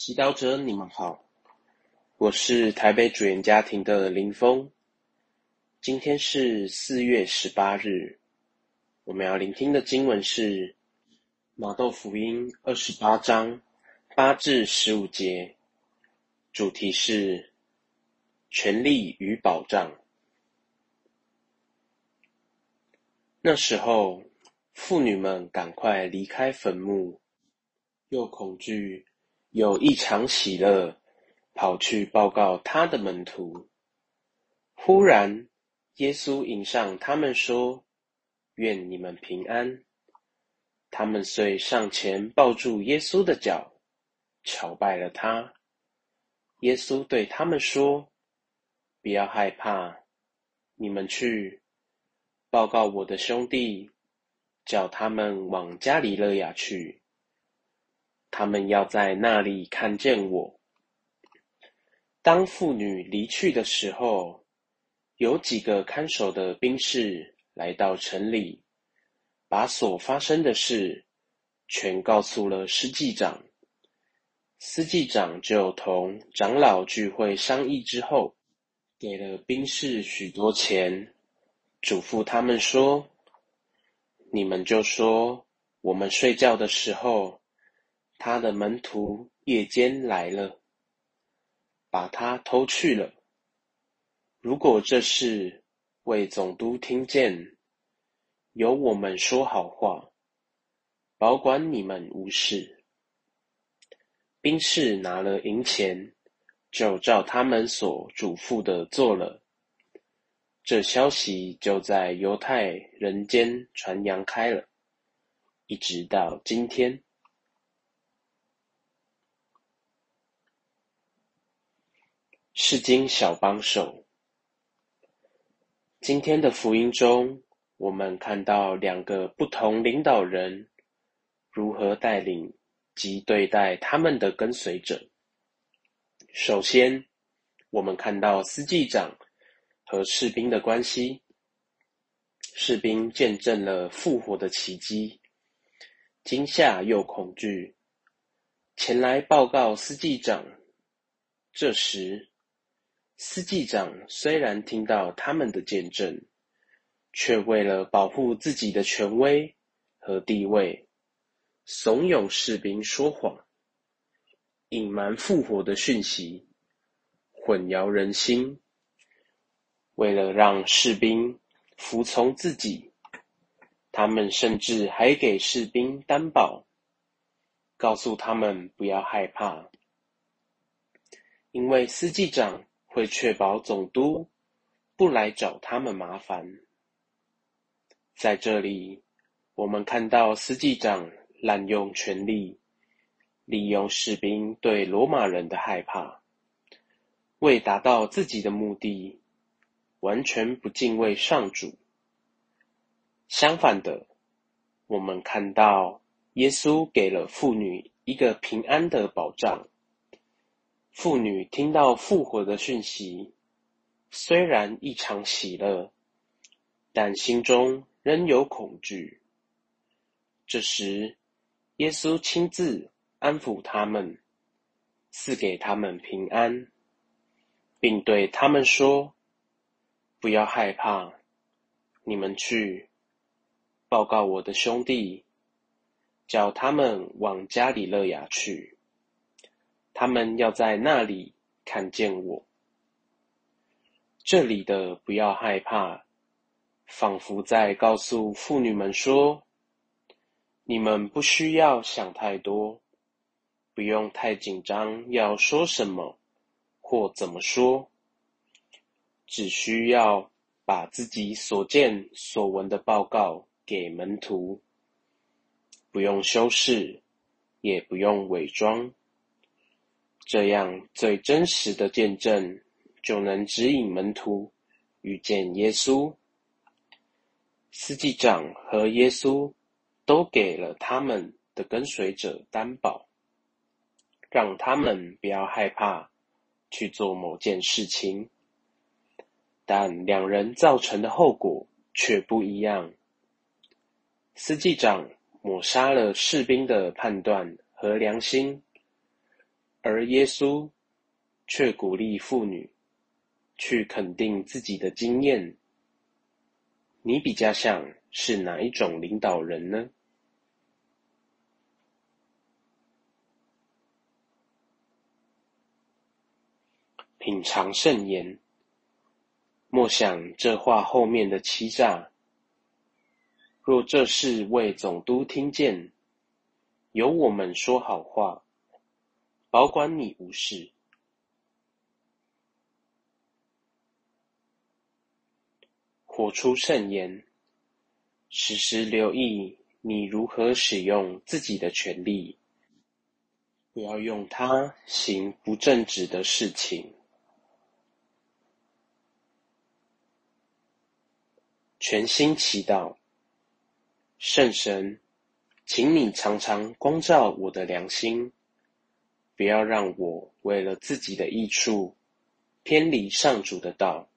祈祷者，你们好，我是台北主言家庭的林峰。今天是四月十八日，我们要聆听的经文是马窦福音二十八章八至十五节，主题是权力与保障。那时候，妇女们赶快离开坟墓，又恐惧。有一场喜乐，跑去报告他的门徒。忽然，耶稣迎上他们说：“愿你们平安。”他们遂上前抱住耶稣的脚，朝拜了他。耶稣对他们说：“不要害怕，你们去报告我的兄弟，叫他们往加里勒亚去。”他们要在那里看见我。当妇女离去的时候，有几个看守的兵士来到城里，把所发生的事全告诉了司祭长。司祭长就同长老聚会商议之后，给了兵士许多钱，嘱咐他们说：“你们就说，我们睡觉的时候。”他的门徒夜间来了，把他偷去了。如果这事为总督听见，由我们说好话，保管你们无事。兵士拿了银钱，就照他们所嘱咐的做了。这消息就在犹太人间传扬开了，一直到今天。是经小帮手。今天的福音中，我们看到两个不同领导人如何带领及对待他们的跟随者。首先，我们看到司祭长和士兵的关系。士兵见证了复活的奇迹，惊吓又恐惧，前来报告司祭长。这时，司祭长虽然听到他们的见证，却为了保护自己的权威和地位，怂恿士兵说谎，隐瞒复活的讯息，混淆人心。为了让士兵服从自己，他们甚至还给士兵担保，告诉他们不要害怕，因为司祭长。会确保总督不来找他们麻烦。在这里，我们看到司祭长滥用权力，利用士兵对罗马人的害怕，为达到自己的目的，完全不敬畏上主。相反的，我们看到耶稣给了妇女一个平安的保障。妇女听到复活的讯息，虽然异常喜乐，但心中仍有恐惧。这时，耶稣亲自安抚他们，赐给他们平安，并对他们说：“不要害怕，你们去报告我的兄弟，叫他们往加里勒亚去。”他们要在那里看见我。这里的不要害怕，仿佛在告诉妇女们说：你们不需要想太多，不用太紧张，要说什么或怎么说，只需要把自己所见所闻的报告给门徒，不用修饰，也不用伪装。这样最真实的见证，就能指引门徒遇见耶稣。司祭长和耶稣都给了他们的跟随者担保，让他们不要害怕去做某件事情。但两人造成的后果却不一样。司祭长抹杀了士兵的判断和良心。而耶稣却鼓励妇女去肯定自己的经验。你比较像是哪一种领导人呢？品尝圣言，莫想这话后面的欺诈。若这事为总督听见，由我们说好话，保管你无事。火出圣言，时时留意你如何使用自己的权利，不要用它行不正直的事情。全心祈祷，圣神，请你常常光照我的良心，不要让我为了自己的益处偏离上主的道。